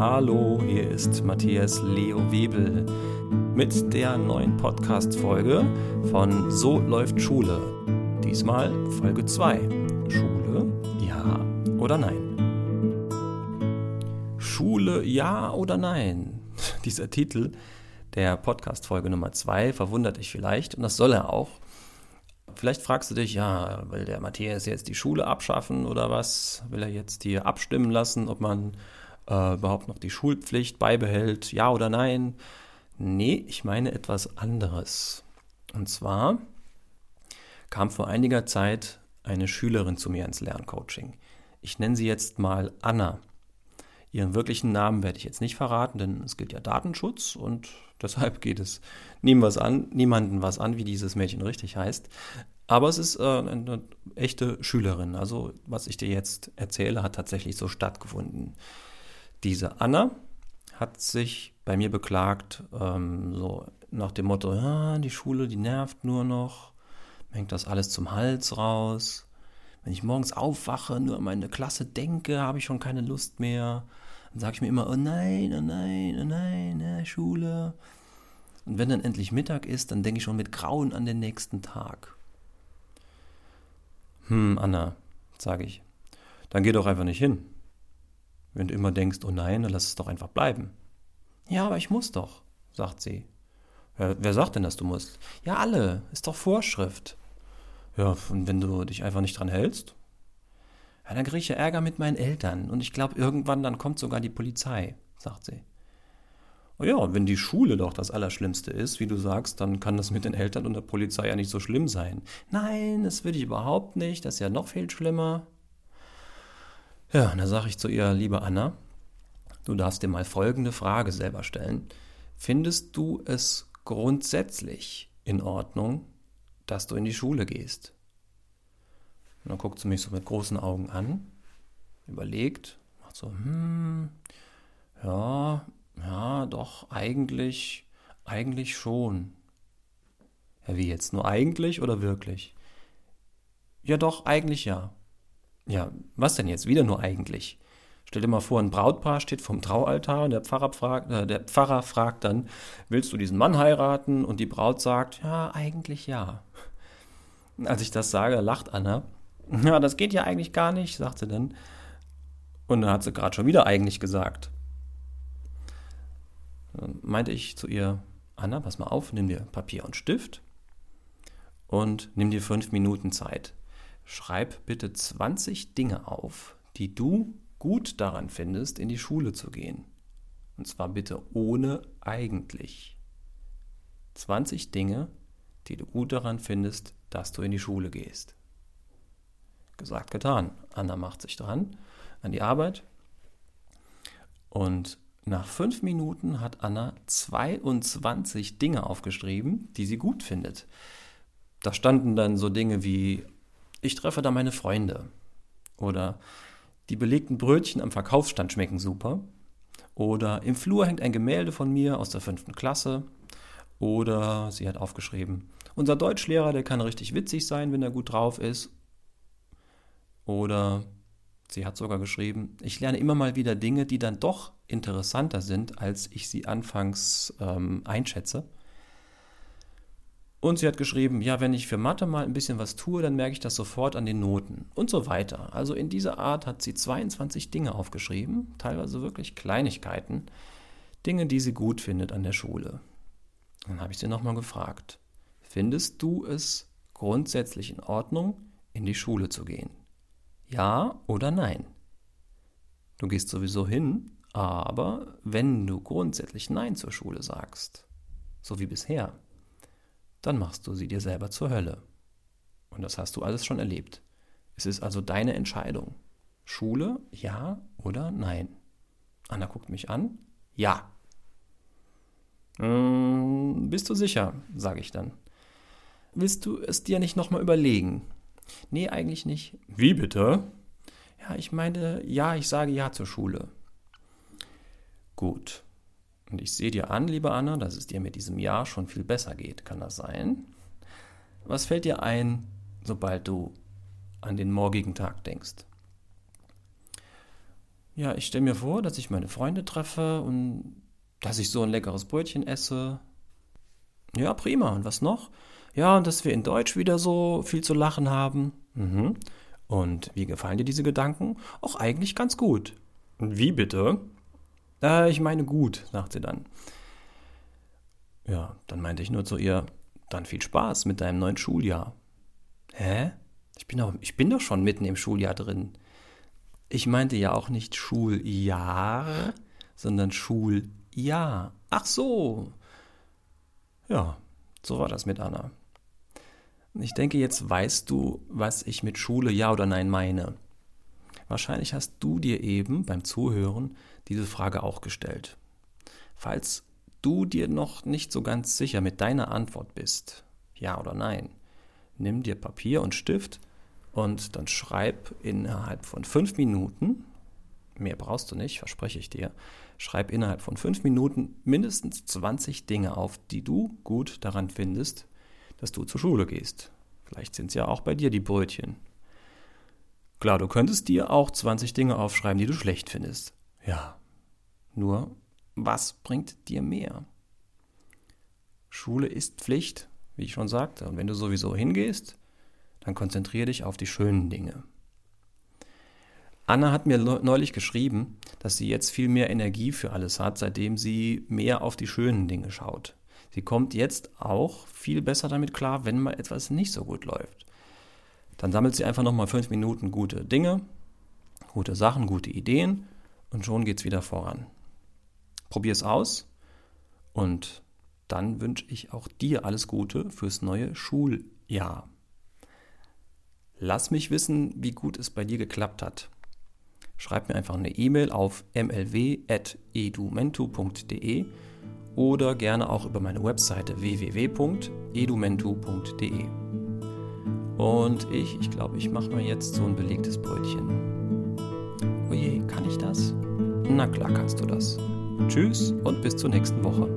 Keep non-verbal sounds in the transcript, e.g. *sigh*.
Hallo, hier ist Matthias Leo Webel mit der neuen Podcast-Folge von So läuft Schule. Diesmal Folge 2. Schule, ja oder nein? Schule, ja oder nein? *laughs* Dieser Titel der Podcast-Folge Nummer 2 verwundert dich vielleicht und das soll er auch. Vielleicht fragst du dich, ja, will der Matthias jetzt die Schule abschaffen oder was? Will er jetzt hier abstimmen lassen, ob man äh, überhaupt noch die Schulpflicht beibehält, ja oder nein? Nee, ich meine etwas anderes. Und zwar kam vor einiger Zeit eine Schülerin zu mir ins Lerncoaching. Ich nenne sie jetzt mal Anna. Ihren wirklichen Namen werde ich jetzt nicht verraten, denn es gilt ja Datenschutz und *laughs* deshalb geht es niemandem was an, niemanden was an, wie dieses Mädchen richtig heißt. Aber es ist äh, eine echte Schülerin. Also was ich dir jetzt erzähle, hat tatsächlich so stattgefunden. Diese Anna hat sich bei mir beklagt, ähm, so nach dem Motto, ja, die Schule, die nervt nur noch, hängt das alles zum Hals raus. Wenn ich morgens aufwache, nur an meine Klasse denke, habe ich schon keine Lust mehr. Dann sage ich mir immer, oh nein, oh nein, oh nein, ja, Schule. Und wenn dann endlich Mittag ist, dann denke ich schon mit Grauen an den nächsten Tag. Hm, Anna, sage ich, dann geh doch einfach nicht hin. Wenn du immer denkst, oh nein, dann lass es doch einfach bleiben. Ja, aber ich muss doch, sagt sie. Ja, wer sagt denn, dass du musst? Ja, alle, ist doch Vorschrift. Ja, und wenn du dich einfach nicht dran hältst? Ja, dann kriege ich ja Ärger mit meinen Eltern und ich glaube, irgendwann dann kommt sogar die Polizei, sagt sie. Oh ja, wenn die Schule doch das Allerschlimmste ist, wie du sagst, dann kann das mit den Eltern und der Polizei ja nicht so schlimm sein. Nein, das würde ich überhaupt nicht, das ist ja noch viel schlimmer. Ja, und da sage ich zu ihr, liebe Anna, du darfst dir mal folgende Frage selber stellen. Findest du es grundsätzlich in Ordnung, dass du in die Schule gehst? Und dann guckt sie mich so mit großen Augen an, überlegt, macht so, hm, ja, ja, doch, eigentlich, eigentlich schon. Ja, wie jetzt? Nur eigentlich oder wirklich? Ja, doch, eigentlich ja. Ja, was denn jetzt? Wieder nur eigentlich. Stell dir mal vor, ein Brautpaar steht vom Traualtar und der Pfarrer, fragt, äh, der Pfarrer fragt dann, willst du diesen Mann heiraten? Und die Braut sagt, ja, eigentlich ja. Als ich das sage, lacht Anna. Ja, das geht ja eigentlich gar nicht, sagt sie dann. Und dann hat sie gerade schon wieder eigentlich gesagt. Dann meinte ich zu ihr, Anna, pass mal auf, nimm dir Papier und Stift und nimm dir fünf Minuten Zeit. Schreib bitte 20 Dinge auf, die du gut daran findest, in die Schule zu gehen. Und zwar bitte ohne eigentlich. 20 Dinge, die du gut daran findest, dass du in die Schule gehst. Gesagt, getan. Anna macht sich dran an die Arbeit. Und nach fünf Minuten hat Anna 22 Dinge aufgeschrieben, die sie gut findet. Da standen dann so Dinge wie ich treffe da meine Freunde. Oder die belegten Brötchen am Verkaufsstand schmecken super. Oder im Flur hängt ein Gemälde von mir aus der fünften Klasse. Oder sie hat aufgeschrieben, unser Deutschlehrer, der kann richtig witzig sein, wenn er gut drauf ist. Oder sie hat sogar geschrieben, ich lerne immer mal wieder Dinge, die dann doch interessanter sind, als ich sie anfangs ähm, einschätze. Und sie hat geschrieben, ja, wenn ich für Mathe mal ein bisschen was tue, dann merke ich das sofort an den Noten und so weiter. Also in dieser Art hat sie 22 Dinge aufgeschrieben, teilweise wirklich Kleinigkeiten, Dinge, die sie gut findet an der Schule. Dann habe ich sie nochmal gefragt, findest du es grundsätzlich in Ordnung, in die Schule zu gehen? Ja oder nein? Du gehst sowieso hin, aber wenn du grundsätzlich Nein zur Schule sagst, so wie bisher, dann machst du sie dir selber zur Hölle. Und das hast du alles schon erlebt. Es ist also deine Entscheidung. Schule, ja oder nein? Anna guckt mich an. Ja. Hm, bist du sicher, sage ich dann. Willst du es dir nicht nochmal überlegen? Nee, eigentlich nicht. Wie bitte? Ja, ich meine, ja, ich sage ja zur Schule. Gut. Und ich sehe dir an, liebe Anna, dass es dir mit diesem Jahr schon viel besser geht. Kann das sein? Was fällt dir ein, sobald du an den morgigen Tag denkst? Ja, ich stelle mir vor, dass ich meine Freunde treffe und dass ich so ein leckeres Brötchen esse. Ja, prima. Und was noch? Ja, und dass wir in Deutsch wieder so viel zu lachen haben. Mhm. Und wie gefallen dir diese Gedanken? Auch eigentlich ganz gut. Wie bitte? Äh, ich meine gut, sagt sie dann. Ja, dann meinte ich nur zu ihr, dann viel Spaß mit deinem neuen Schuljahr. Hä? Ich bin doch, ich bin doch schon mitten im Schuljahr drin. Ich meinte ja auch nicht Schuljahr, sondern Schuljahr. Ach so. Ja, so war das mit Anna. Ich denke, jetzt weißt du, was ich mit Schule ja oder nein meine. Wahrscheinlich hast du dir eben beim Zuhören diese Frage auch gestellt. Falls du dir noch nicht so ganz sicher mit deiner Antwort bist, ja oder nein, nimm dir Papier und Stift und dann schreib innerhalb von fünf Minuten, mehr brauchst du nicht, verspreche ich dir, schreib innerhalb von fünf Minuten mindestens 20 Dinge auf, die du gut daran findest, dass du zur Schule gehst. Vielleicht sind es ja auch bei dir die Brötchen. Klar, du könntest dir auch 20 Dinge aufschreiben, die du schlecht findest. Ja. Nur, was bringt dir mehr? Schule ist Pflicht, wie ich schon sagte. Und wenn du sowieso hingehst, dann konzentriere dich auf die schönen Dinge. Anna hat mir neulich geschrieben, dass sie jetzt viel mehr Energie für alles hat, seitdem sie mehr auf die schönen Dinge schaut. Sie kommt jetzt auch viel besser damit klar, wenn mal etwas nicht so gut läuft. Dann sammelt sie einfach nochmal fünf Minuten gute Dinge, gute Sachen, gute Ideen und schon geht es wieder voran. Probier es aus und dann wünsche ich auch dir alles Gute fürs neue Schuljahr. Lass mich wissen, wie gut es bei dir geklappt hat. Schreib mir einfach eine E-Mail auf mlw.edumentu.de oder gerne auch über meine Webseite www.edumentu.de. Und ich, ich glaube, ich mache mir jetzt so ein belegtes Brötchen. Oje, kann ich das? Na klar kannst du das. Tschüss und bis zur nächsten Woche.